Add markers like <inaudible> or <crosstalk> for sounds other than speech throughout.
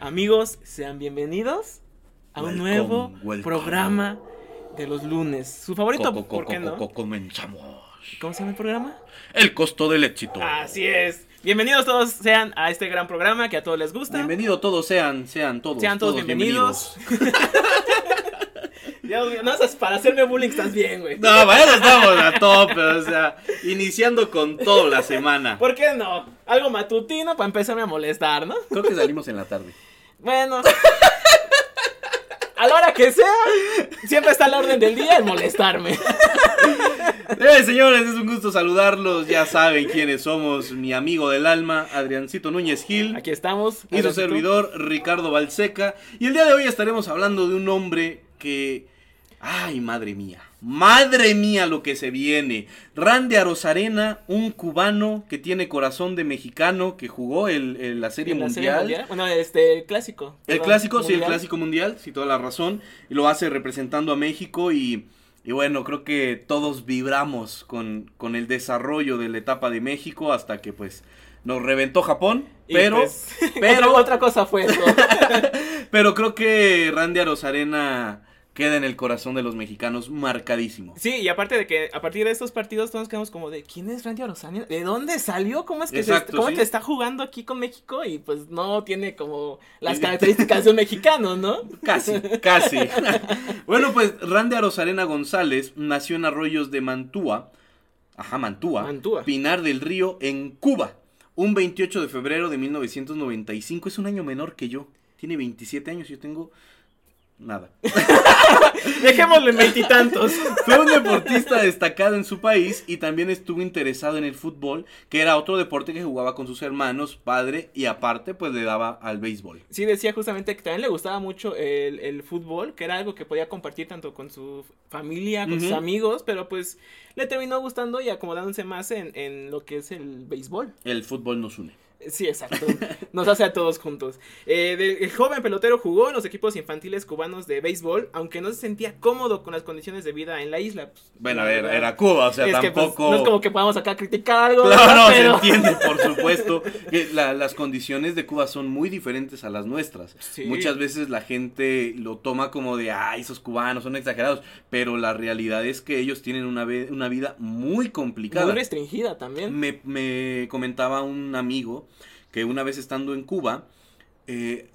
Amigos, sean bienvenidos a un Welcome, nuevo welcome. programa de los lunes. Su favorito, Co- co- ¿por qué no? co- comenzamos. ¿Cómo se llama el programa? El costo del éxito. Así es. Bienvenidos todos sean a este gran programa que a todos les gusta. Bienvenido todos sean, sean todos. Sean todos bienvenidos. Dios mío, <laughs> no, para hacerme bullying estás bien, güey. No, bueno, estamos a tope, o sea, iniciando con todo la semana. ¿Por qué no? Algo matutino para empezarme a molestar, ¿no? Creo que salimos en la tarde. Bueno. <laughs> A la hora que sea, siempre está la orden del día el molestarme. <laughs> Eh, señores, es un gusto saludarlos. Ya saben quiénes somos. Mi amigo del alma, Adriancito Núñez Gil. Aquí estamos. Y su servidor, Ricardo Balseca. Y el día de hoy estaremos hablando de un hombre que. ¡Ay, madre mía! ¡Madre mía lo que se viene! Randy Arozarena, un cubano que tiene corazón de mexicano, que jugó el, el- la Serie ¿En la Mundial. serie mundial? Bueno, este, el clásico. El perdón, clásico, sí, el clásico mundial, sí, toda la razón. Y lo hace representando a México y, y bueno, creo que todos vibramos con, con el desarrollo de la etapa de México hasta que pues nos reventó Japón. Pero, pues, <laughs> pero, otra, otra cosa fue eso. <laughs> pero creo que Randy Arozarena queda en el corazón de los mexicanos marcadísimo. Sí, y aparte de que a partir de estos partidos todos quedamos como de ¿quién es Randy Arozarena? ¿De dónde salió? ¿Cómo es que, se- Exacto, cómo sí. que está jugando aquí con México? Y pues no tiene como las <laughs> características de un mexicano, ¿no? Casi, casi. <laughs> bueno, pues Randy Arozarena González nació en Arroyos de Mantua, ajá, Mantua, Mantua. Pinar del Río, en Cuba, un 28 de febrero de 1995. Es un año menor que yo. Tiene 27 años, yo tengo nada. <laughs> Dejémoslo en veintitantos. Fue un deportista destacado en su país y también estuvo interesado en el fútbol, que era otro deporte que jugaba con sus hermanos, padre y aparte pues le daba al béisbol. Sí, decía justamente que también le gustaba mucho el, el fútbol, que era algo que podía compartir tanto con su familia, con sus amigos, pero pues le terminó gustando y acomodándose más en, en lo que es el béisbol. El fútbol nos une. Sí, exacto. Nos hace a todos juntos. Eh, de- el joven pelotero jugó en los equipos infantiles cubanos de béisbol, aunque no se sentía cómodo con las condiciones de vida en la isla. Pues, Bueno, a ver, era Cuba, o sea, Es que, pues, tampoco... no es como que podamos acá criticar algo. No, Pero- se entiende, por <laughs> supuesto. que la- las condiciones de Cuba son muy diferentes a las nuestras. Sí. Muchas veces la gente lo toma como de, ay, esos cubanos son exagerados. Pero la realidad es que ellos tienen una vida muy complicada. Muy restringida también. me, me comentaba un amigo que una vez estando en Cuba, eh,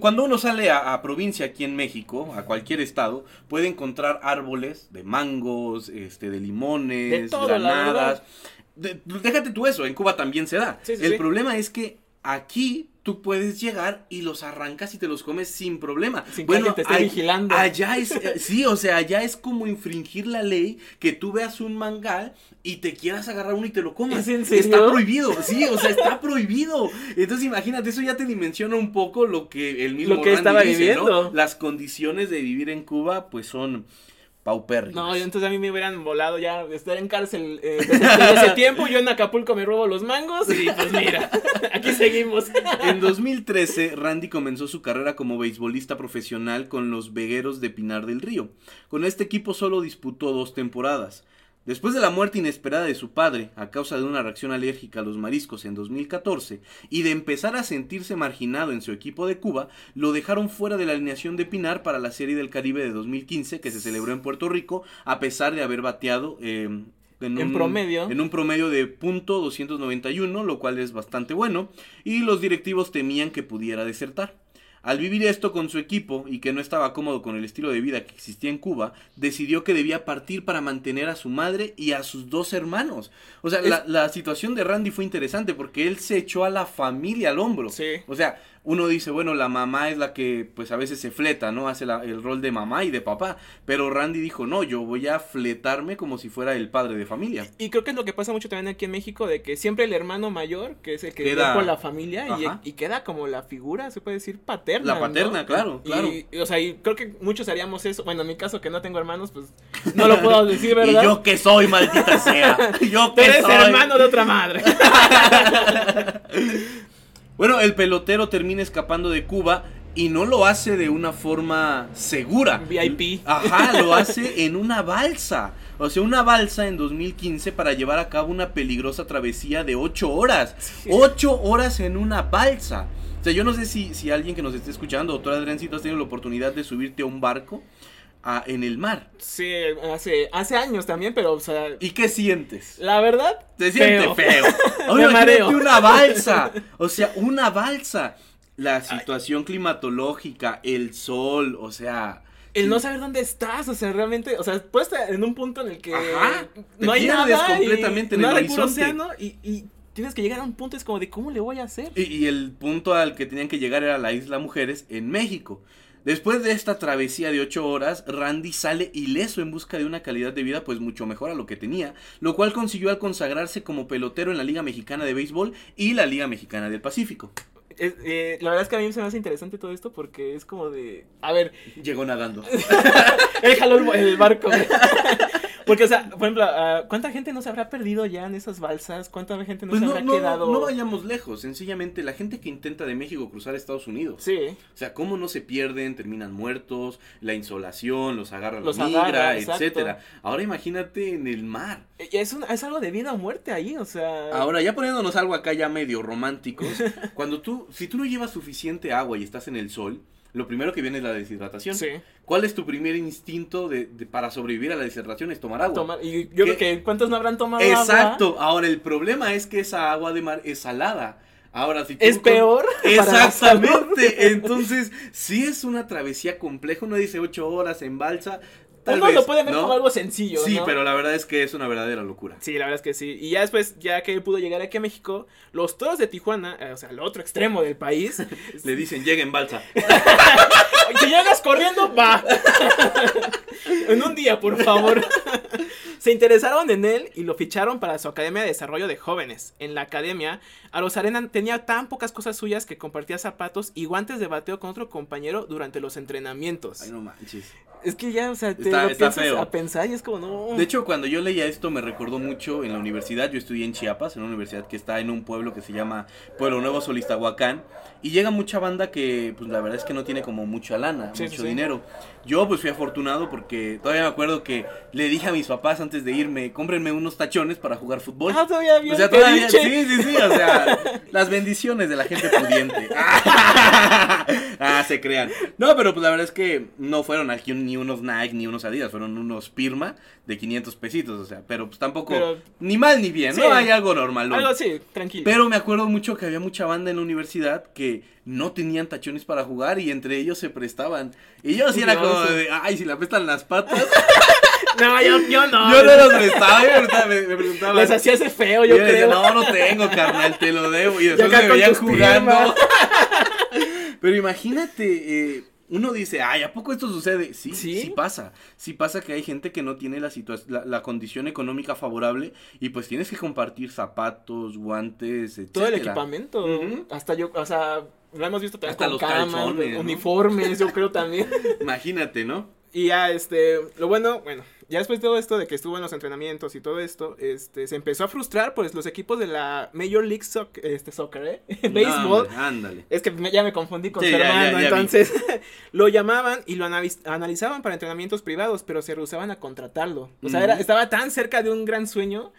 cuando uno sale a, a provincia aquí en México, a cualquier estado, puede encontrar árboles de mangos, este, de limones, De todo, la granadas. De- déjate tú eso, en Cuba también se da. Sí, sí, El sí. problema es que aquí tú puedes llegar y los arrancas y te los comes sin problema. Sin que alguien te esté ay- vigilando. Allá es, eh, sí, o sea, allá es como infringir la ley que tú veas un mangal y te quieras agarrar uno y te lo comas. ¿Es? Está prohibido, sí, o sea, está prohibido. Entonces imagínate, eso ya te dimensiona un poco lo que el mismo Lo que Randy estaba dice, ¿no? viviendo. Las condiciones de vivir en Cuba, pues son paupérrimas. No, entonces a mí me hubieran volado ya de estar en cárcel eh, desde, desde ese tiempo. Yo en Acapulco me robo los mangos y pues mira, <laughs> aquí seguimos. En 2013, Randy comenzó su carrera como beisbolista profesional con los Vegueros de Pinar del Río. Con este equipo solo disputó dos temporadas. Después de la muerte inesperada de su padre, a causa de una reacción alérgica a los mariscos en 2014, y de empezar a sentirse marginado en su equipo de Cuba, lo dejaron fuera de la alineación de Pinar para la Serie del Caribe de 2015 que se celebró en Puerto Rico, a pesar de haber bateado eh, en, En un, promedio. en un promedio de punto 291, lo cual es bastante bueno, y los directivos temían que pudiera desertar. Al vivir esto con su equipo y que no estaba cómodo con el estilo de vida que existía en Cuba, decidió que debía partir para mantener a su madre y a sus dos hermanos. O sea, Es- la, la situación de Randy fue interesante porque él se echó a la familia al hombro. Sí. O sea, uno dice, bueno, la mamá es la que pues a veces se fleta, ¿no? Hace la- el rol de mamá y de papá. Pero Randy dijo, no, yo voy a fletarme como si fuera el padre de familia. Y creo que es lo que pasa mucho también aquí en México, de que siempre el hermano mayor, que es el que Queda- con la familia, y, queda como la figura, se puede decir, paterna. La paterna, ¿no? claro, Y- claro. Y, o sea, y creo que muchos haríamos eso. Bueno, en mi caso, que no tengo hermanos, pues no lo puedo decir, <laughs> ¿verdad? ¿Y yo qué soy, maldita sea? <laughs> ¿Yo Tú qué eres soy? hermano de otra madre. <laughs> Bueno, el pelotero termina escapando de Cuba y no lo hace de una forma segura. VIP. Ajá, lo hace en una balsa. O sea, una balsa en 2015 para llevar a cabo una peligrosa travesía de 8 horas. 8 horas en una balsa. O sea, yo no sé si, si alguien que nos esté escuchando, doctor Adriancito, has tenido la oportunidad de subirte a un barco a- en el mar. Sí, hace, hace años también, pero, o sea, ¿Y qué sientes? la verdad. Se siente feo. feo. <laughs> Me mareo. una balsa. O sea, una balsa. La situación climatológica, el sol, o sea. El no saber dónde estás, o sea, realmente, o sea, puedes estar en un punto en el que Ajá, te no hay nada completamente y en el puro horizonte. océano y, y tienes que llegar a un punto es como de cómo le voy a hacer. Y, y el punto al que tenían que llegar era la isla Mujeres en México. Después de esta travesía de 8 horas, Randy sale ileso en busca de una calidad de vida pues mucho mejor a lo que tenía, lo cual consiguió al consagrarse como pelotero en la Liga Mexicana de Béisbol y la Liga Mexicana del Pacífico. Es- eh, la verdad es que a mí se me hace interesante todo esto porque es como de, a ver, Llegó nadando. <laughs> él jaló el, el barco. <laughs> Porque, o sea, por ejemplo, ah, ¿cuánta gente no se habrá perdido ya en esas balsas? ¿Cuánta gente no Pues se no, habrá no, quedado? no vayamos lejos, sencillamente la gente que intenta de México cruzar a Estados Unidos. Sí, O sea, cómo no se pierden, terminan muertos, la insolación, los agarra, los, Los migra, agarra, etcétera. Ahora imagínate en el mar. y es, un- es algo de vida o muerte ahí, o sea. Ahora, ya poniéndonos algo acá ya medio románticos, <laughs> cuando tú, si tú no llevas suficiente agua y estás en el sol, lo primero que viene es la deshidratación. Sí. ¿Cuál es tu primer instinto de, de- para sobrevivir a la deshidratación? Es tomar agua. Tomar- y yo ¿Qué? creo que ¿cuántos no habrán tomado agua? Exacto. Ahora, el problema es que esa agua de mar es salada. Ahora, si tú Es con- peor. <laughs> Exactamente. Entonces, sí es una travesía compleja. Uno dice ocho horas en balsa. Tal Uno vez, lo puede ver ¿no? como algo sencillo. Sí, ¿no? pero la verdad es que es una verdadera locura. Sí, la verdad es que sí. Y ya después, ya que él pudo llegar aquí a México, los toros de Tijuana, eh, o sea, el otro extremo del país, <laughs> Le dicen, llega en balsa. <laughs> si llegas corriendo, va. <laughs> en un día, por favor. Se interesaron en él y lo ficharon para su Academia de Desarrollo de Jóvenes. En la academia, Arozarena tenía tan pocas cosas suyas que compartía zapatos y guantes de bateo con otro compañero durante los entrenamientos. Ay, no manches. Es que ya, o sea, te Está- lo está piensas feo. a pensar y es como, no. De hecho, cuando yo leía esto me recordó mucho en la universidad. Yo estudié en Chiapas, en una universidad que está en un pueblo que se llama Pueblo Nuevo Solistahuacán. Y llega mucha banda que, pues la verdad es que no tiene como mucha lana, Sí, mucho sí, dinero. Yo, pues fui afortunado porque todavía me acuerdo que le dije a mis papás antes de irme, cómprenme unos tachones para jugar fútbol. Ah, todavía bien O sea, todavía, sí, sí, sí, o sea, <laughs> las bendiciones de la gente pudiente. <laughs> ah, se crean. No, pero pues la verdad es que no fueron aquí ni unos Nike ni unos Adidas, fueron unos Pirma de 500 pesitos, o sea, pero pues tampoco, Pero- ni mal ni bien, Sí. ¿no? Hay algo normal. Algo así, tranquilo. Pero me acuerdo mucho que había mucha banda en la universidad que no tenían tachones para jugar y entre ellos se prestaban. Y yo sí era como de, ay, si la prestan las patas. <laughs> No, yo, yo no. yo no los prestaba, yo me preguntaba- me, me preguntaban. Les hacía ese feo, yo yo le decía, creo. no, no tengo, carnal, te lo debo. Y después me veían jugando. <laughs> Pero imagínate, eh, uno dice, ay, ¿a poco esto sucede? Sí, ¿Sí? sí, pasa. Sí pasa que hay gente que no tiene la, la, la condición económica favorable y pues tienes que compartir zapatos, guantes, etc. Todo el equipamiento. Hasta yo, o sea, lo hemos visto también Hasta con los camas, calzones, ¿no? uniformes, yo creo también. <laughs> Imagínate, ¿no? Y ya, este, lo bueno, bueno, ya después de todo esto de que estuvo en los entrenamientos y todo esto, este, se empezó a frustrar, pues, los equipos de la Major League Soccer, este, soccer, ¿eh? <laughs> Béisbol. Ándale, Ándale. Es que me- ya me confundí con Sí, su ya, hermano, ya entonces <laughs> lo llamaban y lo analiz- analizaban para entrenamientos privados, pero se rehusaban a contratarlo. O sea, era, estaba tan cerca de un gran sueño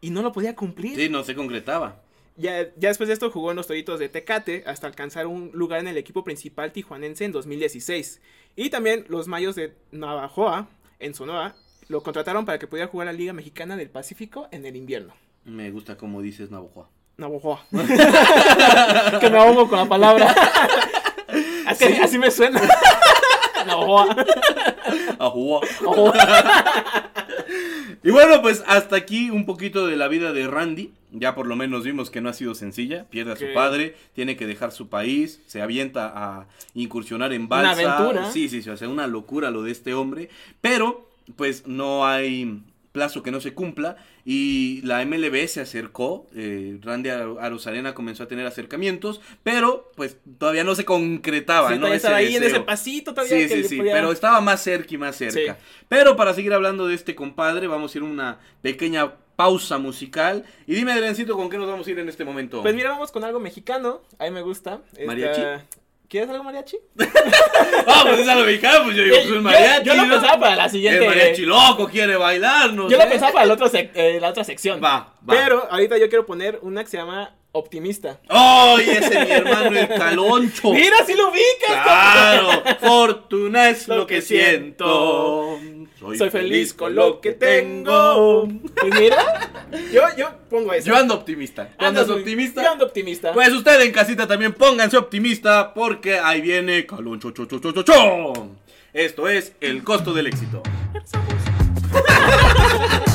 y no lo podía cumplir. Sí, no se concretaba. Ya, ya después de esto jugó en los Toritos de Tecate hasta alcanzar un lugar en el equipo principal tijuanense en 2016. Y también los Mayos de Navajoa, en Sonora, lo contrataron para que pudiera jugar la Liga Mexicana del Pacífico en el invierno. Me gusta como dices Navajo. Navajoa. <laughs> que me ahogo con la palabra. <laughs> así, así me suena. <laughs> Navajoa. Ojo. Y bueno, pues hasta aquí un poquito de la vida de Randy. Ya por lo menos vimos que no ha sido sencilla. Pierde a su padre, tiene que dejar su país, se avienta a incursionar en Una balsa. aventura. Sí, sí, sí, o sea, una locura lo de este hombre. Pero, pues no hay plazo que no se cumpla y la MLB se acercó, eh, Randy Ar- Arozarena comenzó a tener acercamientos, pero pues todavía no se concretaba, Sí, ¿no? Ese estaba ahí en ese pasito todavía. Sí, que sí, sí, podía- pero estaba más cerca y más cerca. Sí. Pero para seguir hablando de este compadre, vamos a ir a una pequeña pausa musical. Y dime, Adriancito, ¿con qué nos vamos a ir en este momento? Pues mira, vamos con algo mexicano. A mí me gusta. Esta- ¿Mariachi? ¿Quieres algo mariachi? <laughs> Ah, pues es algo mexicano, pues yo digo, pues un mariachi. yo lo pensaba para la siguiente. El mariachi loco quiere bailar, no Yo sé. lo pensaba para la otra, sec- eh, la otra sección. Va, va. Pero ahorita yo quiero poner una que se llama Optimista. ¡Ay, ese mi hermano el caloncho! Mira, si lo ubicas. ¡Claro! Fortuna es Lo lo que que siento. Soy feliz con lo que tengo. Pues mira, yo, yo pongo eso. Yo ando optimista. ¿Tú Andas optimista? Yo ando optimista. Pues usted en casita también pónganse optimista porque ahí viene Caloncho cho, cho, cho, cho, cho. Esto es el costo del éxito. <laughs>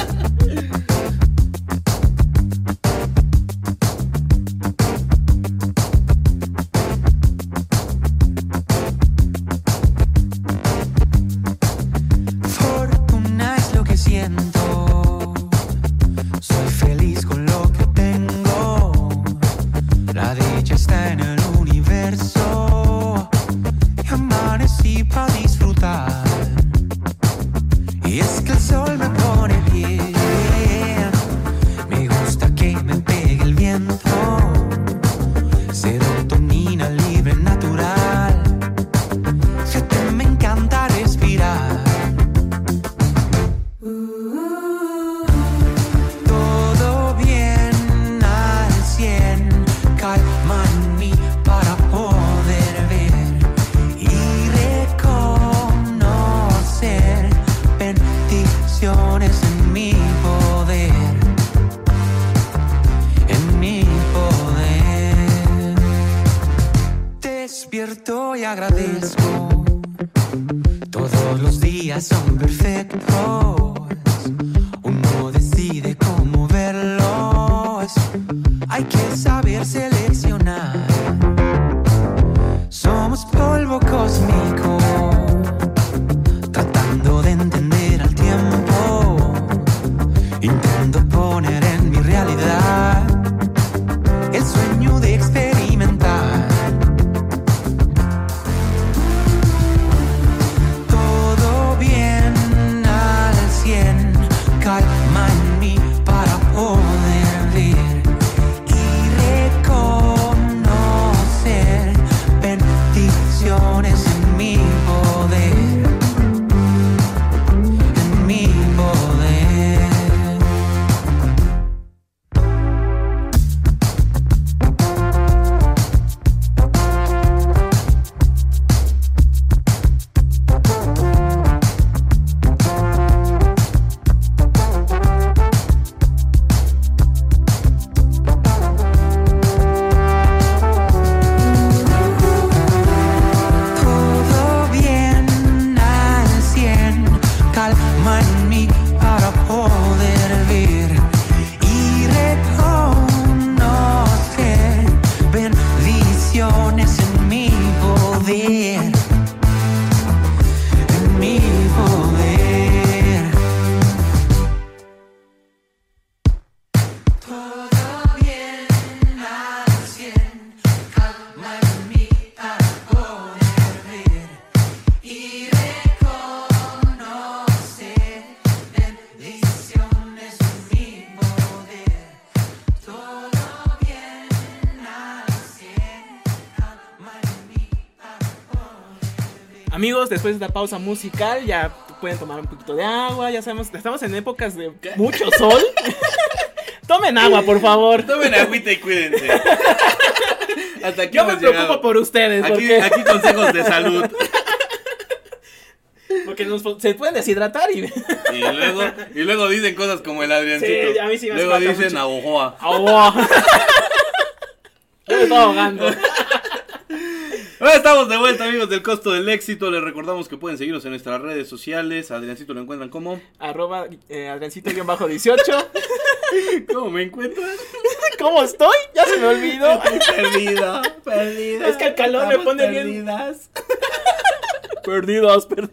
después de esta pausa musical, ya pueden tomar un poquito de agua. Ya sabemos, estamos en épocas de mucho sol. <laughs> Tomen agua, por favor. Tomen agüita y cuídense. Hasta aquí Yo me preocupo llegado. por ustedes. Aquí, porque aquí consejos de salud. porque nos- se pueden deshidratar y. Y luego, y luego dicen cosas como el Adriancito. Sí, a mí sí me luego dicen mucho. a Ojoa. Agua. Yo me estoy ahogando. Ahora estamos de vuelta, amigos del costo del éxito. Les recordamos que pueden seguirnos en nuestras redes sociales. Adriancito lo encuentran como. Arroba eh, Adriancito-18. <laughs> ¿Cómo me encuentran? <laughs> ¿Cómo estoy? Ya se me olvidó. Perdida, perdida. Es que el calor me pone bien- perdidas. <laughs> Perdidos, perdidos.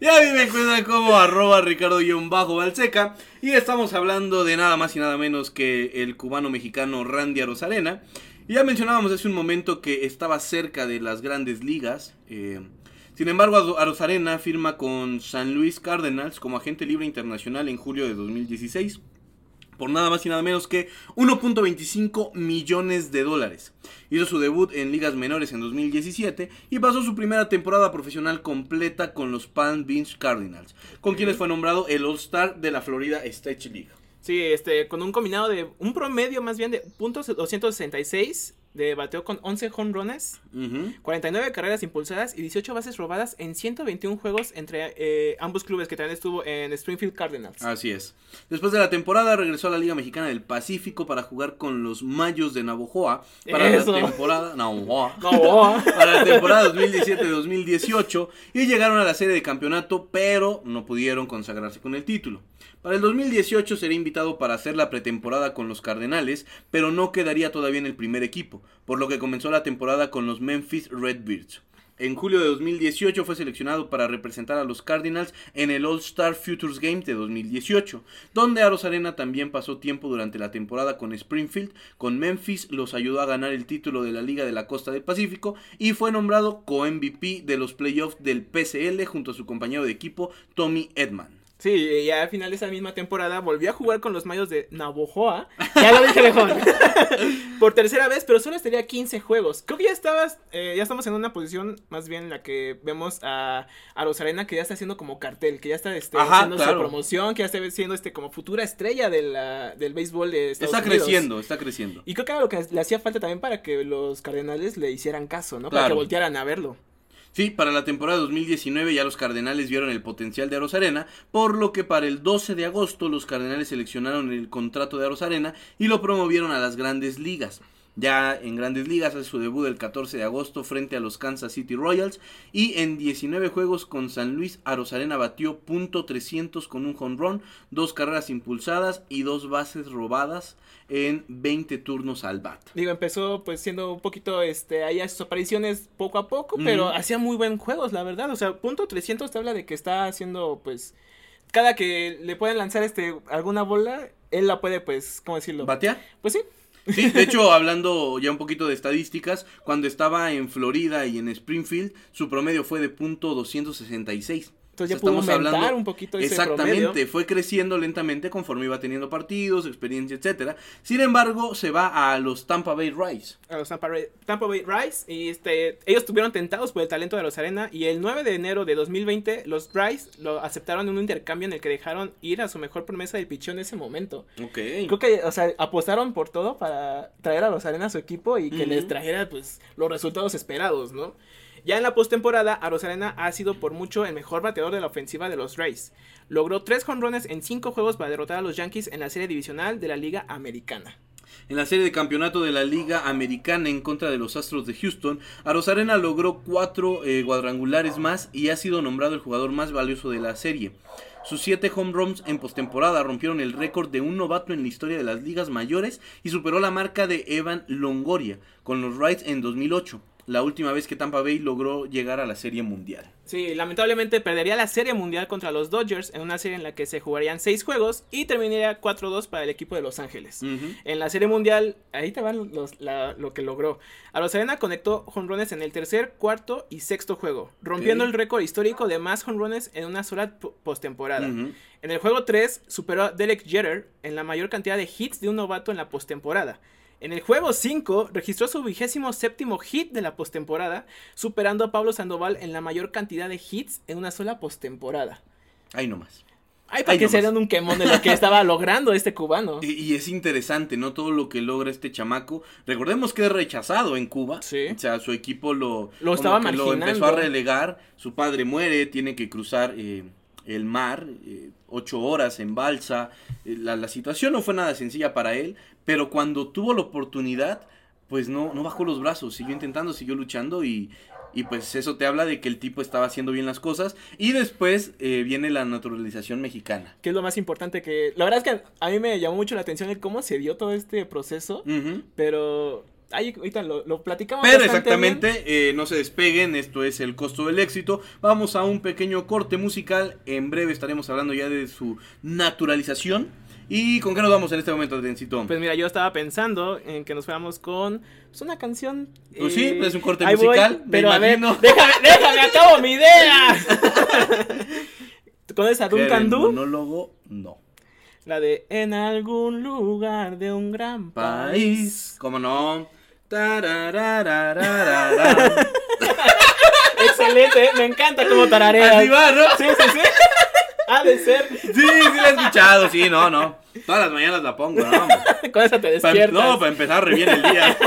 Y a mí me encuentran como arroba ricardo-balseca. Y estamos hablando de nada más y nada menos que el cubano mexicano Randy Arozarena. Y ya mencionábamos hace un momento que estaba cerca de las grandes ligas. eh, sin embargo, Aro- Arozarena firma con San Luis Cardinals como agente libre internacional en julio de 2016. por nada más y nada menos que 1.25 millones de dólares. Hizo su debut en ligas menores en 2017 y pasó su primera temporada profesional completa con los Palm Beach Cardinals, con quienes fue nombrado el All-Star de la Florida State League. Sí, este, con un combinado de, un promedio más bien de puntos 266 de bateo con 11 home runs, Ujú. 49 carreras impulsadas y 18 bases robadas en 121 juegos entre eh, ambos clubes que también estuvo en Springfield Cardinals. Así es. Después de la temporada regresó a la Liga Mexicana del Pacífico para jugar con los Mayos de Navojoa para Eso. la temporada Navojoa. <laughs> No, <laughs> para la temporada 2017-2018 y llegaron a la serie de campeonato, pero no pudieron consagrarse con el título. Para el 2018 sería invitado para hacer la pretemporada con los Cardenales, pero no quedaría todavía en el primer equipo, por lo que comenzó la temporada con los Memphis Redbirds. En julio de 2018 fue seleccionado para representar a los Cardinals en el All-Star Futures Game de 2018, donde Aros Arena también pasó tiempo durante la temporada con Springfield, con Memphis los ayudó a ganar el título de la Liga de la Costa del Pacífico y fue nombrado co-MVP de los playoffs del PCL junto a su compañero de equipo Tommy Edman. Sí, y ya al final de esa misma temporada volvió a jugar con los Mayos de Navojoa. Ya lo dije mejor. <laughs> Por tercera vez, pero solo estaría 15 juegos. Creo que ya estabas, eh, ya estamos en una posición más bien en la que vemos a, a Rosarena que ya está haciendo como cartel, que ya está este, Ajá, haciendo claro. su promoción, que ya está siendo este como futura estrella de la- del béisbol de Estados Está Unidos. creciendo, está creciendo. Y creo que era lo que le hacía falta también para que los Cardenales le hicieran caso, ¿no? Para que voltearan a verlo. Sí, para la temporada 2019 ya los Cardenales vieron el potencial de Aros Arena, por lo que para el 12 de agosto los Cardenales seleccionaron el contrato de Aros Arena y lo promovieron a las grandes ligas. Ya en grandes ligas hace su debut el 14 de agosto frente a los Kansas City Royals y en 19 juegos con San Luis Arosarena batió punto .300 con un home run, dos carreras impulsadas y dos bases robadas en 20 turnos al bat. Digo, empezó pues siendo un poquito, este, ahí a sus apariciones poco a poco, pero hacía muy buen juegos, la verdad. O sea, punto 300 te habla de que está haciendo, pues, cada que le pueden lanzar, este, alguna bola, él la puede, pues, ¿cómo decirlo? ¿Batear? Pues sí. Sí, de hecho, hablando ya un poquito de estadísticas, cuando estaba en Florida y en Springfield, su promedio fue de punto .266. Entonces ya O sea, pudo aumentar hablando- un poquito ese Exactamente, promedio. fue creciendo lentamente conforme iba teniendo partidos, experiencia, etcétera. Sin embargo, se va a los Tampa Bay Rays. a los Tampa, Ray- Tampa Bay Rays y este ellos estuvieron tentados por el talento de los Arena y el 9 de enero de 2020 los Rays lo aceptaron en un intercambio en el que dejaron ir a su mejor promesa del pichón en ese momento. Ok. Creo que, o sea, apostaron por todo para traer a los Arena a su equipo y que les trajera, pues, los resultados esperados, ¿no? Ya en la postemporada, Arena ha sido por mucho el mejor bateador de la ofensiva de los Rays. Logró tres jonrones en cinco juegos para derrotar a los Yankees en la serie divisional de la Liga Americana. En la serie de campeonato de la Liga Americana en contra de los Astros de Houston, Arosarena logró cuatro eh, cuadrangulares más y ha sido nombrado el jugador más valioso de la serie. Sus siete home runs en postemporada rompieron el récord de un novato en la historia de las ligas mayores y superó la marca de Evan Longoria con los Rays en 2008, la última vez que Tampa Bay logró llegar a la serie mundial. Sí, lamentablemente perdería la serie mundial contra los Dodgers en una serie en la que se jugarían seis juegos y terminaría 4-2 para el equipo de Los Ángeles. En la serie mundial, ahí te van los- la- lo que logró. Arena conectó jonrones en el tercer, cuarto y sexto juego, rompiendo el récord histórico de más jonrones en una sola po- postemporada. En el juego 3 superó a Derek Jeter en la mayor cantidad de hits de un novato en la postemporada. En el juego 5 registró su vigésimo séptimo hit de la postemporada, superando a Pablo Sandoval en la mayor cantidad de hits en una sola postemporada. Ahí nomás. Ay, para que se nomás. un quemón de lo que estaba <laughs> logrando este cubano. Y, y es interesante, ¿no? Todo lo que logra este chamaco. Recordemos que es rechazado en Cuba. Sí. O sea, su equipo lo, Lo estaba que lo marginando. empezó a relegar. Su padre muere, tiene que cruzar eh, el mar, eh, ocho horas en balsa. Eh, la, la situación no fue nada sencilla para él, pero cuando tuvo la oportunidad, pues no, no bajó los brazos, siguió intentando, siguió luchando y, y pues eso te habla de que el tipo estaba haciendo bien las cosas. Y después eh, viene la naturalización mexicana. Que es lo más importante que... La verdad es que a mí me llamó mucho la atención el cómo se dio todo este proceso. Pero... Ahí ahorita lo, lo platicamos. Pero exactamente, eh, no se despeguen, esto es el costo del éxito. Vamos a un pequeño corte musical. En breve estaremos hablando ya de su naturalización. ¿Y con qué nos vamos en este momento, Adriancito? Pues mira, yo estaba pensando en que nos fuéramos con pues, una canción. Pues sí, es un corte voy, musical, pero a ver, <laughs> déjame, déjame, acabo mi idea. <laughs> con esa Duncan Du. monólogo, no. La de en algún lugar de un gran país. País. ¿Cómo no? <laughs> Excelente, me encanta cómo tarareas. Así va, ¿no? Sí, sí, sí. Ha de ser. Sí, sí la he escuchado, sí, no, no. Todas las mañanas la pongo, no. hombre. <laughs> Con esa te Pa- despiertas. no, para empezar re bien el día. <laughs>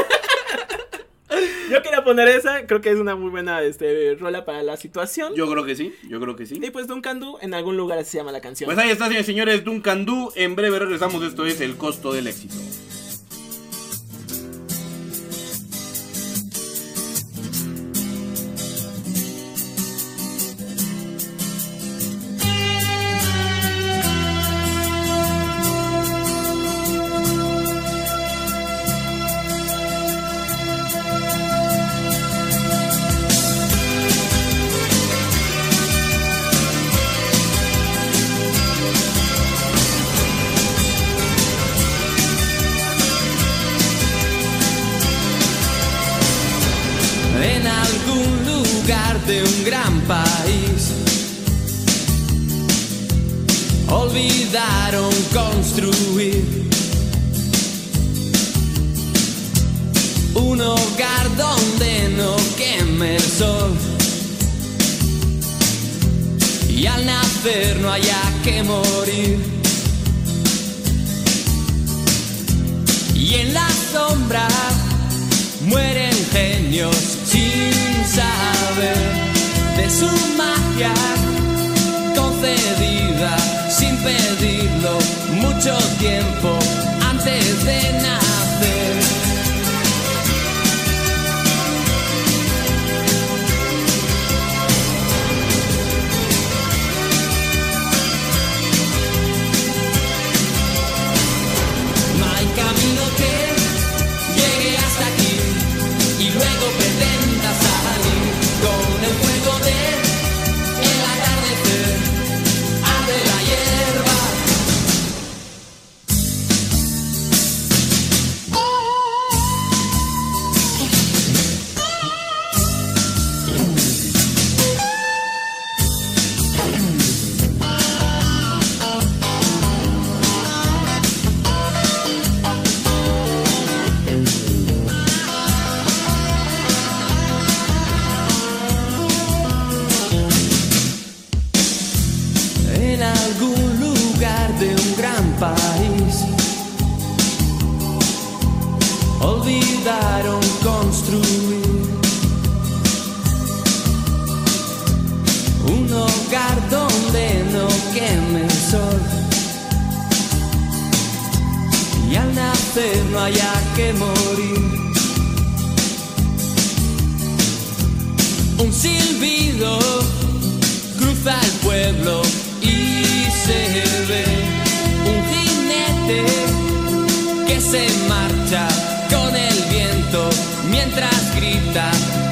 Yo quería poner esa, creo que es una muy buena este, rola para la situación. Yo creo que sí, yo creo que sí. Y pues Duncan Du, en algún lugar se llama la canción. Pues ahí está, señores, señores, Duncan Du. En breve regresamos. Esto es el costo del éxito. Y en la sombra mueren genios sin saber de su magia concedida sin pedirlo Construir un hogar donde no queme el sol. Y al nacer no haya que morir. Un silbido cruza el pueblo y se ve un jinete que se viento mientras grita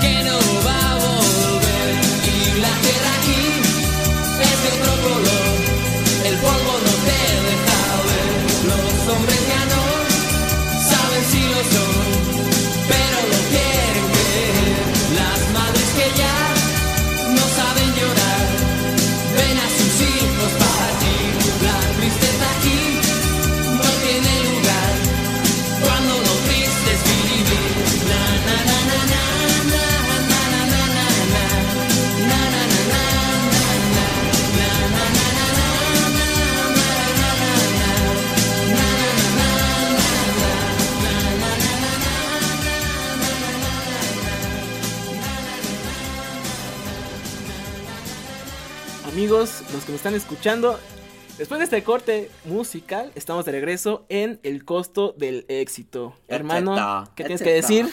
Amigos, los que me están escuchando, después de este corte musical, estamos de regreso en el costo del éxito. Hermano, ¿qué tienes que decir?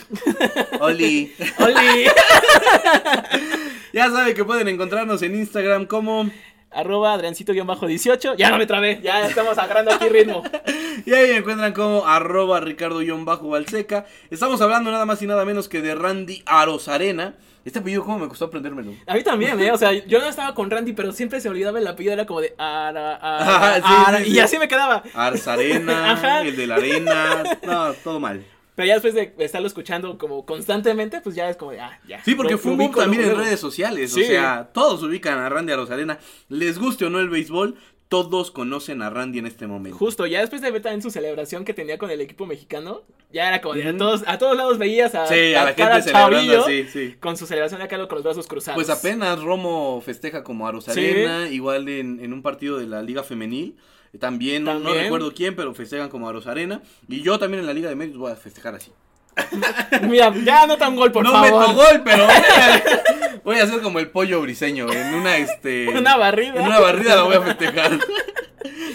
Oli. <laughs> ¡Oli! <laughs> Ya saben que pueden encontrarnos en Instagram como. Arroba Adriancito-18. Ya no me trabé, ya estamos agarrando aquí ritmo. <laughs> Y ahí me encuentran como arroba Ricardo-Balseca. Estamos hablando nada más y nada menos que de Randy Arozarena. Este apellido, ¿cómo me costó aprendérmelo? A mí también, ¿eh? O sea, yo no estaba con Randy, pero siempre se olvidaba el apellido, era como de Ara, Ara, Ajá, sí, Ara, sí, y sí. así me quedaba. Arzarena, <laughs> Ajá. el de la arena. No, todo mal. Pero ya después de estarlo escuchando como constantemente, pues ya es como de, ah, ya. Sí, porque Lo- fue un boom también en redes sociales. Sí. O sea, todos ubican a Randy Arozarena. Les guste o no el béisbol, todos conocen a Randy en este momento. Justo, ya después de ver también su celebración que tenía con el equipo mexicano, ya era como de a todos, a todos lados veías a, Sí, a la cada gente celebrando sí. con su celebración acá con los brazos cruzados. Pues apenas Romo festeja como a Rosarena, igual en, en un partido de la Liga Femenil. También, no- no recuerdo quién, pero festejan como a Rosarena. Y yo también en la Liga de Medios voy a festejar así. <laughs> Mira, ya anota un gol, por no favor. meto gol, pero <laughs> voy a, hacer como el pollo briseño. En una, este. <laughs> Una barrida. En una barrida lo voy a festejar. <laughs>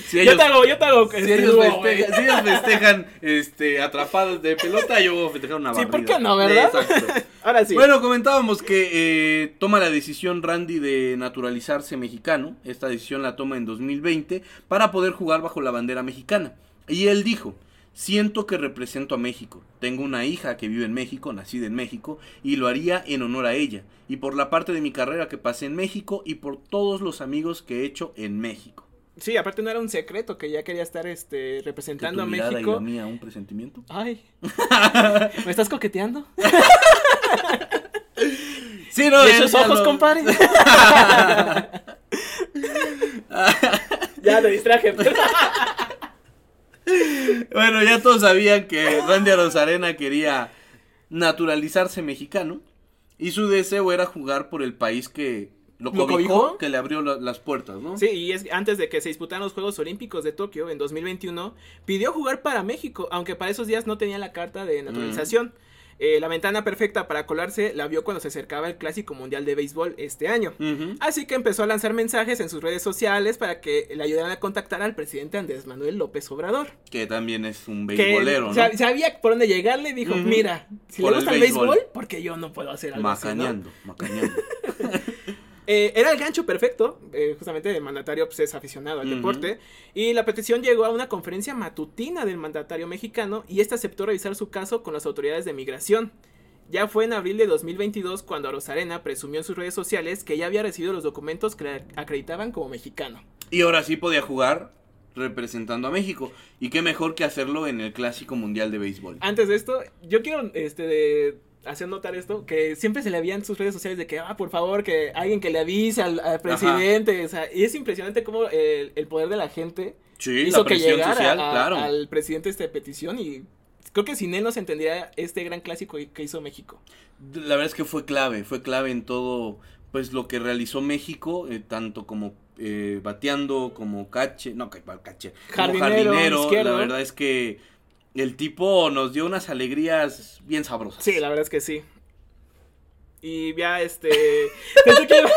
Si Yo ellos, te hago, yo te hago. si ellos festejan, si ellos festejan este, atrapados de pelota, yo voy a festejar una Sí, barrida. ¿por qué no, verdad? Exacto. <laughs> Ahora sí. Bueno, comentábamos que eh, toma la decisión Randy de naturalizarse mexicano. Esta decisión la toma en 2020 para poder jugar bajo la bandera mexicana. Y él dijo, siento que represento a México. Tengo una hija que vive en México, nacida en México, y lo haría en honor a ella. Y por la parte de mi carrera que pasé en México y por todos los amigos que he hecho en México. Sí, aparte no era un secreto que ya quería estar este Que representando tu a mirada y la México. mía un presentimiento. Ay. <laughs> ¿Me estás coqueteando? Sí, no, ¿Y esos ya ojos, lo- compadre? <laughs> ya te distraje. Bueno, ya todos sabían que Randy Rosarena quería naturalizarse mexicano y su deseo era jugar por el país que lo ¿Lo cobijó, que le abrió la- las puertas, ¿no? Sí, y es antes de que se disputaran los Juegos Olímpicos de Tokio en 2021, pidió jugar para México, aunque para esos días no tenía la carta de naturalización. Eh, la ventana perfecta para colarse la vio cuando se acercaba el Clásico Mundial de Béisbol este año. Así que empezó a lanzar mensajes en sus redes sociales para que le ayudaran a contactar al presidente Andrés Manuel López Obrador. Que también es un beisbolero, ¿no? sab- sabía por dónde llegarle, dijo, Ujú. mira, si Por le gusta el béisbol. porque yo no puedo hacer algo así, ¿no? Macañando, macañando. <laughs> Eh, era el gancho perfecto, eh, justamente el mandatario pues, es aficionado al deporte, y la petición llegó a una conferencia matutina del mandatario mexicano y este aceptó revisar su caso con las autoridades de migración. Ya fue en abril de 2022 cuando Rosarena presumió en sus redes sociales que ya había recibido los documentos que le acreditaban como mexicano. Y ahora sí podía jugar representando a México. Y qué mejor que hacerlo en el Clásico Mundial de Béisbol. Antes de esto, yo quiero este, de- hacer notar esto, que siempre se le había en sus redes sociales de que, ah, por favor, que alguien que le avise al, al presidente, o sea, y es impresionante cómo el, el poder de la gente Sí, hizo la que llegara social, a- claro. al presidente esta petición y creo que sin él no se entendería este gran clásico que hizo México. La verdad es que fue clave, fue clave en todo pues lo que realizó México, eh, tanto como eh, bateando, como cache, no, ca- cache, como Jardinero, jardinero, la verdad es que el tipo nos dio unas alegrías bien sabrosas. Sí, la verdad es que sí. Y ya este <laughs> pensé que iba-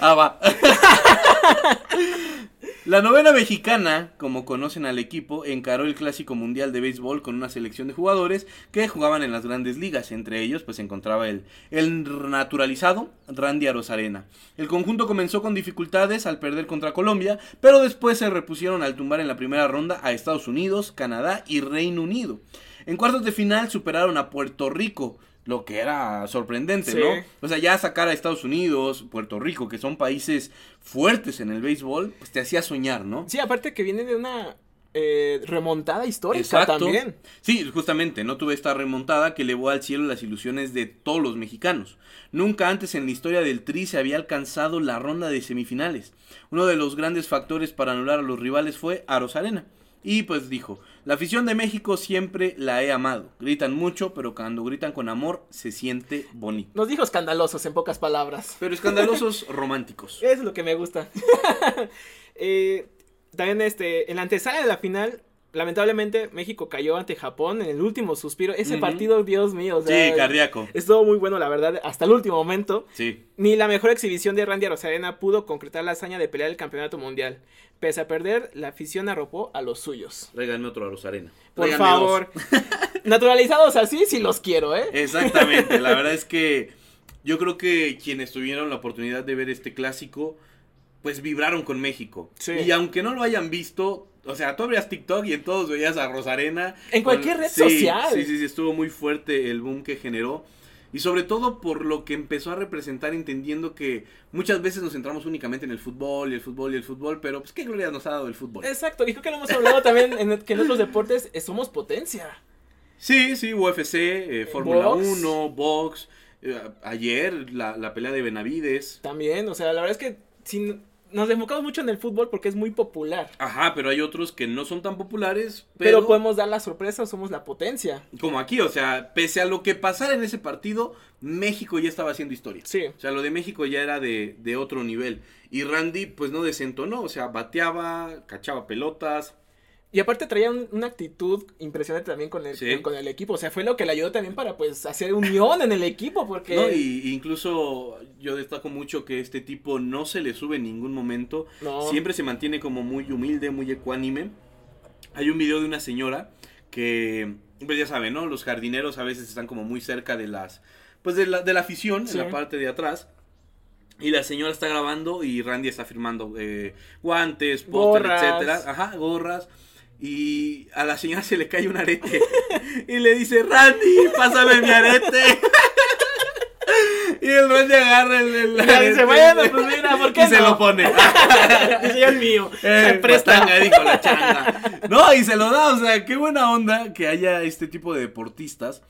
Ah, va. <laughs> La novena mexicana, como conocen al equipo, encaró el Clásico Mundial de Béisbol con una selección de jugadores que jugaban en las grandes ligas. Entre ellos, pues se encontraba el, el naturalizado Randy Arozarena. El conjunto comenzó con dificultades al perder contra Colombia, pero después se repusieron al tumbar en la primera ronda a Estados Unidos, Canadá y Reino Unido. En cuartos de final superaron a Puerto Rico, lo que era sorprendente, Sí. ¿no? O sea, ya sacar a Estados Unidos, Puerto Rico, que son países fuertes en el béisbol, pues te hacía soñar, ¿no? Sí, aparte que viene de una eh, remontada histórica Exacto. también. Sí, justamente, no tuve esta remontada que elevó al cielo las ilusiones de todos los mexicanos. Nunca antes en la historia del Tri se había alcanzado la ronda de semifinales. Uno de los grandes factores para anular a los rivales fue a Rosarena. Y pues dijo, la afición de México siempre la he amado. Gritan mucho, pero cuando gritan con amor se siente bonito. Nos dijo escandalosos en pocas palabras. Pero escandalosos <laughs> románticos. Eso es lo que me gusta. <laughs> Eh, también este, en la antesala de la final, lamentablemente México cayó ante Japón en el último suspiro. Ese partido, Dios mío, o sea, Sí, cardíaco. estuvo muy bueno, la verdad, hasta el último momento. Sí. Ni la mejor exhibición de Randy Rosarena pudo concretar la hazaña de pelear el campeonato mundial. Pese a perder, la afición arropó a los suyos. Regálame otro a Rosarena. Por Tráiganme favor. <laughs> Naturalizados así, sí los quiero, ¿eh? Exactamente, la verdad es que <laughs> yo creo que quienes tuvieron la oportunidad de ver este clásico, pues vibraron con México. Sí. Y aunque no lo hayan visto, o sea, tú abrías TikTok y en todos veías a Rosarena. En cualquier red Sí, social. Sí, sí, sí, estuvo muy fuerte el boom que generó. Y sobre todo por lo que empezó a representar, entendiendo que muchas veces nos centramos únicamente en el fútbol y el fútbol y el fútbol, pero pues qué gloria nos ha dado el fútbol. Exacto, y creo que lo hemos hablado también en que en otros deportes eh, somos potencia. Sí, sí, UFC, eh, Fórmula Box. 1, box. eh, ayer la, la pelea de Benavides. También, o sea, la verdad es que sin, nos enfocamos mucho en el fútbol porque es muy popular. Ajá, pero hay otros que no son tan populares, Pero, pero, podemos dar la sorpresa, somos la potencia. como aquí, o sea, pese a lo que pasara en ese partido, México ya estaba haciendo historia. Sí. O sea, lo de México ya era de, de otro nivel. Y Randy, pues no desentonó, o sea, bateaba, cachaba pelotas. Y aparte traía un- una actitud impresionante también con el, Sí. con el equipo. O sea, fue lo que le ayudó también para pues hacer unión en el equipo. Porque ¿no? Y, incluso yo destaco mucho que este tipo no se le sube en ningún momento. No. Siempre se mantiene como muy humilde, muy ecuánime. Hay un video de una señora que, pues ya saben, ¿no? Los jardineros a veces están como muy cerca de las, pues de la, de la afición, Sí. en la parte de atrás. Y la señora está grabando y Randy está firmando eh, guantes, póster, etcétera. Ajá, gorras. Y a la señora se le cae un arete. y le dice, Randy, pásame mi arete. y el Randy agarra el, el Ya dice, bueno, pues mira, ¿por qué y se lo pone. <laughs> Dice, es mío. <laughs> Eh, Me presta. patanga, dijo la changa. No, y se lo da, o sea, qué buena onda que haya este tipo de deportistas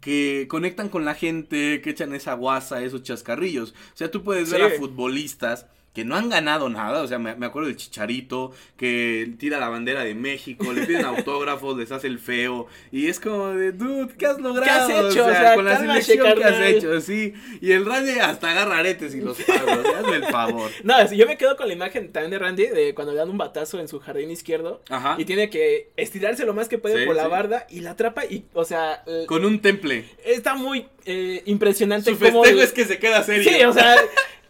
que conectan con la gente, que echan esa guasa, esos chascarrillos. O sea, tú puedes ver Sí. a futbolistas que no han ganado nada, o sea, me, me acuerdo del Chicharito, que tira la bandera de México, le piden <laughs> autógrafos, les hace el feo, y es como de, dude, ¿qué has logrado? hecho? O sea, con la selección que has hecho, sí. Y el Randy hasta agarra aretes y los paga, sea, hazme el favor. <laughs> No, yo me quedo con la imagen también de Randy de cuando le dan un batazo en su jardín izquierdo. Ajá. Y tiene que estirarse lo más que puede Sí, por la barda y la atrapa y, o sea, Con un temple. está muy eh, impresionante Su festejo es que se queda serio. Sí, o sea,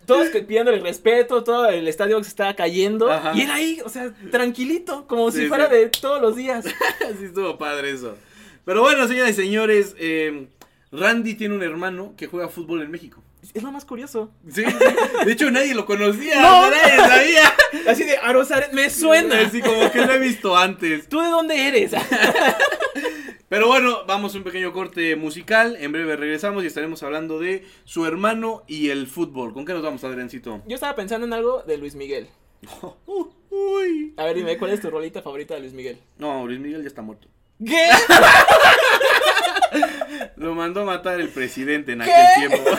todos que- pidiéndole respeto, todo el estadio se estaba cayendo. Ajá. Y él ahí, o sea, tranquilito, como Sí, si fuera sí. de todos los días. <laughs> sí estuvo padre eso. Pero bueno, señoras y señores, eh, Randy tiene un hermano que juega fútbol en México. Es lo más curioso. Sí, sí. De hecho, nadie lo conocía. <laughs> No. Nadie sabía. Así de Arosaret, me suena. Así como que lo he visto antes. ¿Tú de dónde eres? <laughs> Pero bueno, vamos a un pequeño corte musical. En breve regresamos y estaremos hablando de su hermano y el fútbol. ¿Con qué nos vamos, Adriancito? Yo estaba pensando en algo de Luis Miguel. <laughs> Uh, uy. A ver, dime, ¿cuál es tu rolita favorita de Luis Miguel? No, Luis Miguel ya está muerto. ¿Qué? <laughs> Lo mandó a matar el presidente en ¿Qué? aquel tiempo. <laughs>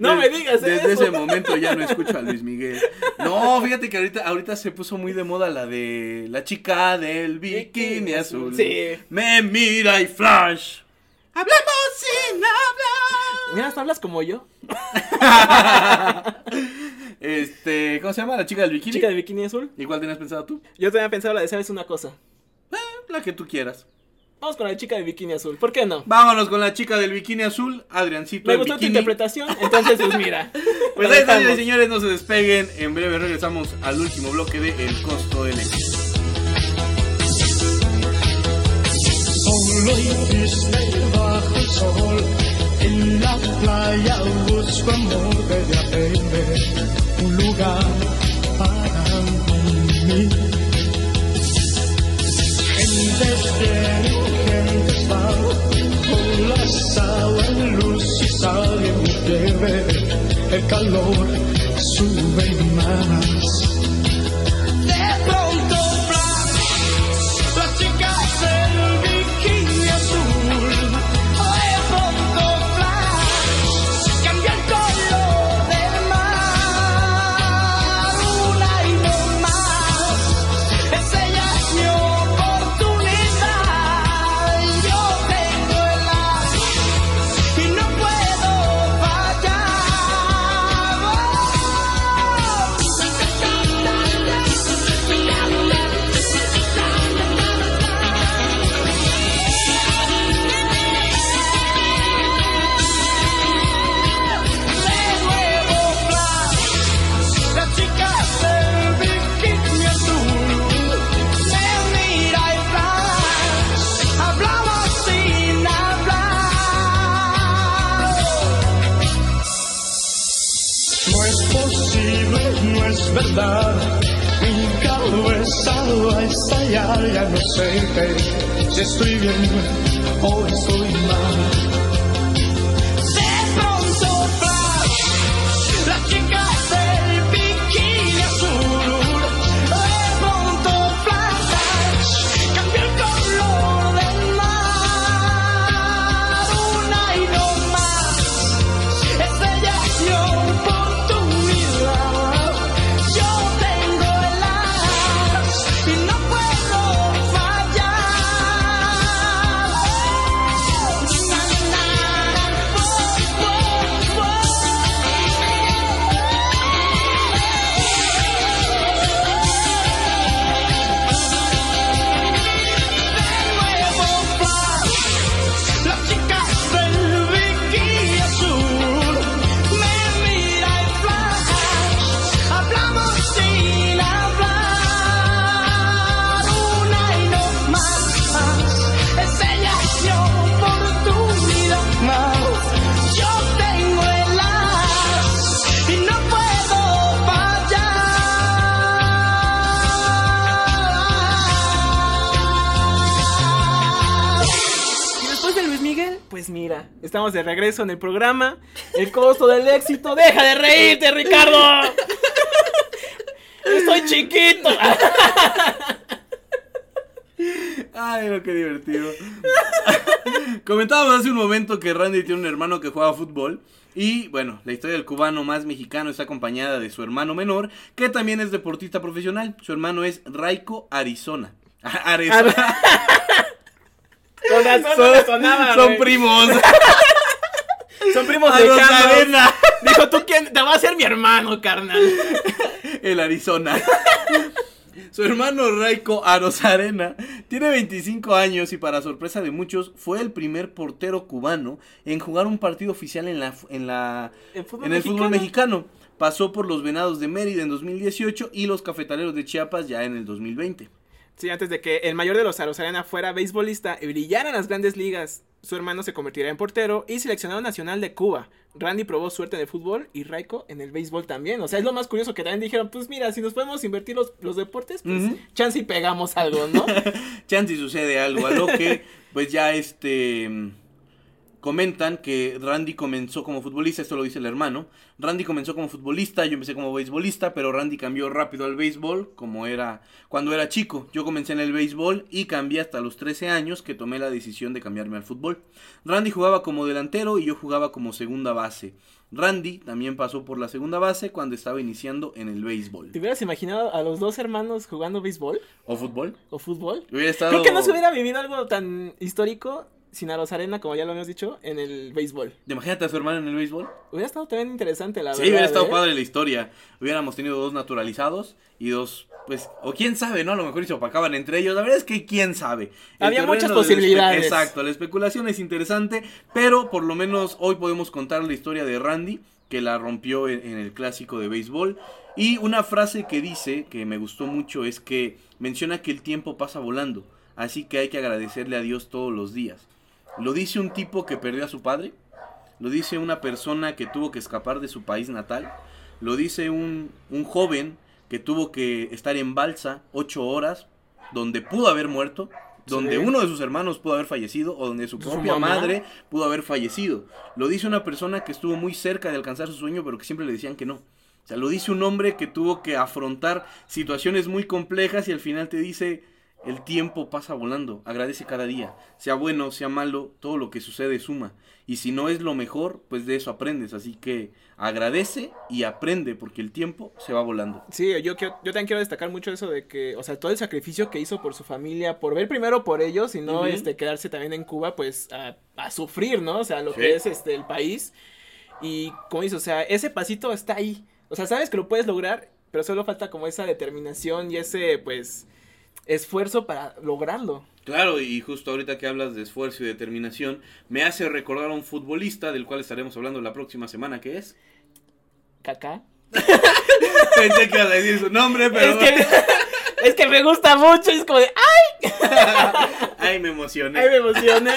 No me digas Desde eso. ese momento ya no escucho a Luis Miguel. No, fíjate que ahorita, ahorita se puso muy de moda la de la chica del bikini azul. Sí. Me mira y flash. Hablamos sin hablar. Mira, hasta hablas como yo. <laughs> Este, ¿cómo se llama? La chica del bikini. Chica de bikini azul. ¿Y cuál tenías pensado tú? Yo tenía pensado la de, ¿sabes una cosa? Eh, la que tú quieras. Vamos con la chica de bikini azul. ¿Por qué no? Vámonos con la chica del bikini azul, Adriancito. Me gustó tu interpretación, entonces pues mira. <laughs> Pues ahí está, señores y señores, no se despeguen. En breve regresamos al último bloque de El costo del éxito. Solo y triste bajo el sol, en la playa busco amor de aprender un lugar para mí. Sale mi fiebre, el calor sube más. Estallar, ya no sé si estoy bien o estoy mal. Estamos de regreso en el programa. El costo del éxito. ¡Deja de reírte, Ricardo! <laughs> Estoy chiquito. Ay, no, qué divertido. <laughs> Comentábamos hace un momento que Randy tiene un hermano que juega fútbol. Y bueno, la historia del cubano más mexicano está acompañada de su hermano menor, que también es deportista profesional. Su hermano es Raiko Arizona. <laughs> Arizona. Con razón no me sonaba, son güey. primos. Son primos <laughs> de Arozarena. Dijo, ¿tú quién? Te va a ser mi hermano, carnal. <laughs> El Arizona. <laughs> Su hermano Raiko Arozarena tiene 25 años y para sorpresa de muchos fue el primer portero cubano en jugar un partido oficial en la en la ¿En fútbol en el fútbol mexicano? mexicano. Pasó por los Venados de Mérida en 2018 y los Cafetaleros de Chiapas ya en el 2020. Sí, antes de que el mayor de los Arozarena fuera beisbolista y brillara en las grandes ligas, su hermano se convertirá en portero y seleccionado nacional de Cuba. Randy probó suerte en el fútbol y Raiko en el béisbol también. O sea, es lo más curioso que también dijeron, pues mira, si nos podemos invertir los, los deportes, pues chance y pegamos algo, ¿no? <laughs> Chance y sucede algo, a lo que pues ya este comentan que Randy comenzó como futbolista, esto lo dice el hermano. Randy comenzó como futbolista, yo empecé como beisbolista, pero Randy cambió rápido al béisbol, como era cuando era chico. Yo comencé en el béisbol y cambié hasta los 13 años que tomé la decisión de cambiarme al fútbol. Randy jugaba como delantero y yo jugaba como segunda base. Randy también pasó por la segunda base cuando estaba iniciando en el béisbol. ¿Te hubieras imaginado a los dos hermanos jugando béisbol ¿O fútbol? o fútbol? Hubiera estado... Creo que no se hubiera vivido algo tan histórico sin Arozarena, como ya lo habíamos dicho, en el béisbol. Imagínate a su hermano en el béisbol. Hubiera estado también interesante, la Sí, verdad. hubiera estado ¿eh? padre la historia. Hubiéramos tenido dos naturalizados y dos, pues, o quién sabe, ¿no? A lo mejor se opacaban entre ellos. La verdad es que quién sabe. El Había muchas posibilidades. Exacto, la especulación es interesante, pero por lo menos hoy podemos contar la historia de Randy, que la rompió en, en el clásico de béisbol. Y una frase que dice, que me gustó mucho, es que menciona que el tiempo pasa volando, así que hay que agradecerle a Dios todos los días. Lo dice un tipo que perdió a su padre, lo dice una persona que tuvo que escapar de su país natal. Lo dice un, un joven que tuvo que estar en balsa ocho horas, donde pudo haber muerto, donde Sí. uno de sus hermanos pudo haber fallecido o donde su propia madre pudo haber fallecido. Lo dice una persona que estuvo muy cerca de alcanzar su sueño, pero que siempre le decían que no. O sea, lo dice un hombre que tuvo que afrontar situaciones muy complejas y al final te dice, el tiempo pasa volando, agradece cada día, sea bueno, sea malo, todo lo que sucede suma. Y si no es lo mejor, pues de eso aprendes. Así que agradece y aprende porque el tiempo se va volando. Sí, yo, quiero- yo también quiero destacar mucho eso de que, o sea, todo el sacrificio que hizo por su familia, por ver primero por ellos y no este, quedarse también en Cuba, pues a, a sufrir, ¿no? O sea, lo Sí. que es este el país. Y como dices, o sea, ese pasito está ahí. O sea, sabes que lo puedes lograr, pero solo falta como esa determinación y ese, pues, esfuerzo para lograrlo. Claro, y justo ahorita que hablas de esfuerzo y determinación, me hace recordar a un futbolista del cual estaremos hablando la próxima semana, que es... Kaká. <laughs> Pensé que ibas a decir su nombre, pero... Es que, <laughs> es que me gusta mucho, es como de, ¡ay! <laughs> Ay, me emocioné. ¡Ay, me emocioné!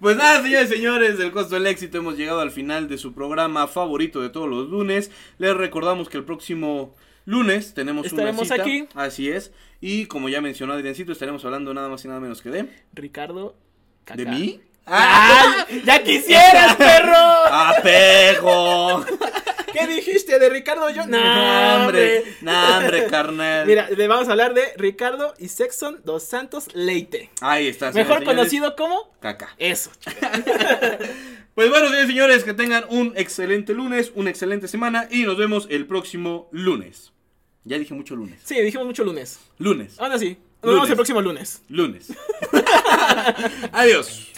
Pues nada, señores y señores, del costo del éxito hemos llegado al final de su programa favorito de todos los lunes. Les recordamos que el próximo lunes tenemos Estaremos una cita. aquí. Así es. Y como ya mencionó Adriancito, estaremos hablando nada más y nada menos que de... Ricardo. Kaká. ¿De mí? ¡Ay! ¡Ya quisieras, perro! <laughs> ¡Apego! <laughs> ¿Qué dijiste de Ricardo yo? No, hombre. ¡Hambre, carnal! Mira, le vamos a hablar de Ricardo y Sexton dos Santos Leite. Ahí está. Mejor señores. conocido como Caca. eso. <laughs> Pues bueno, señores señores, que tengan un excelente lunes, una excelente semana y nos vemos el próximo lunes. Ya dije mucho lunes. Sí, dijimos mucho lunes. Lunes. Ahora sí. Nos Lunes. vemos el próximo lunes. Lunes. <laughs> Adiós.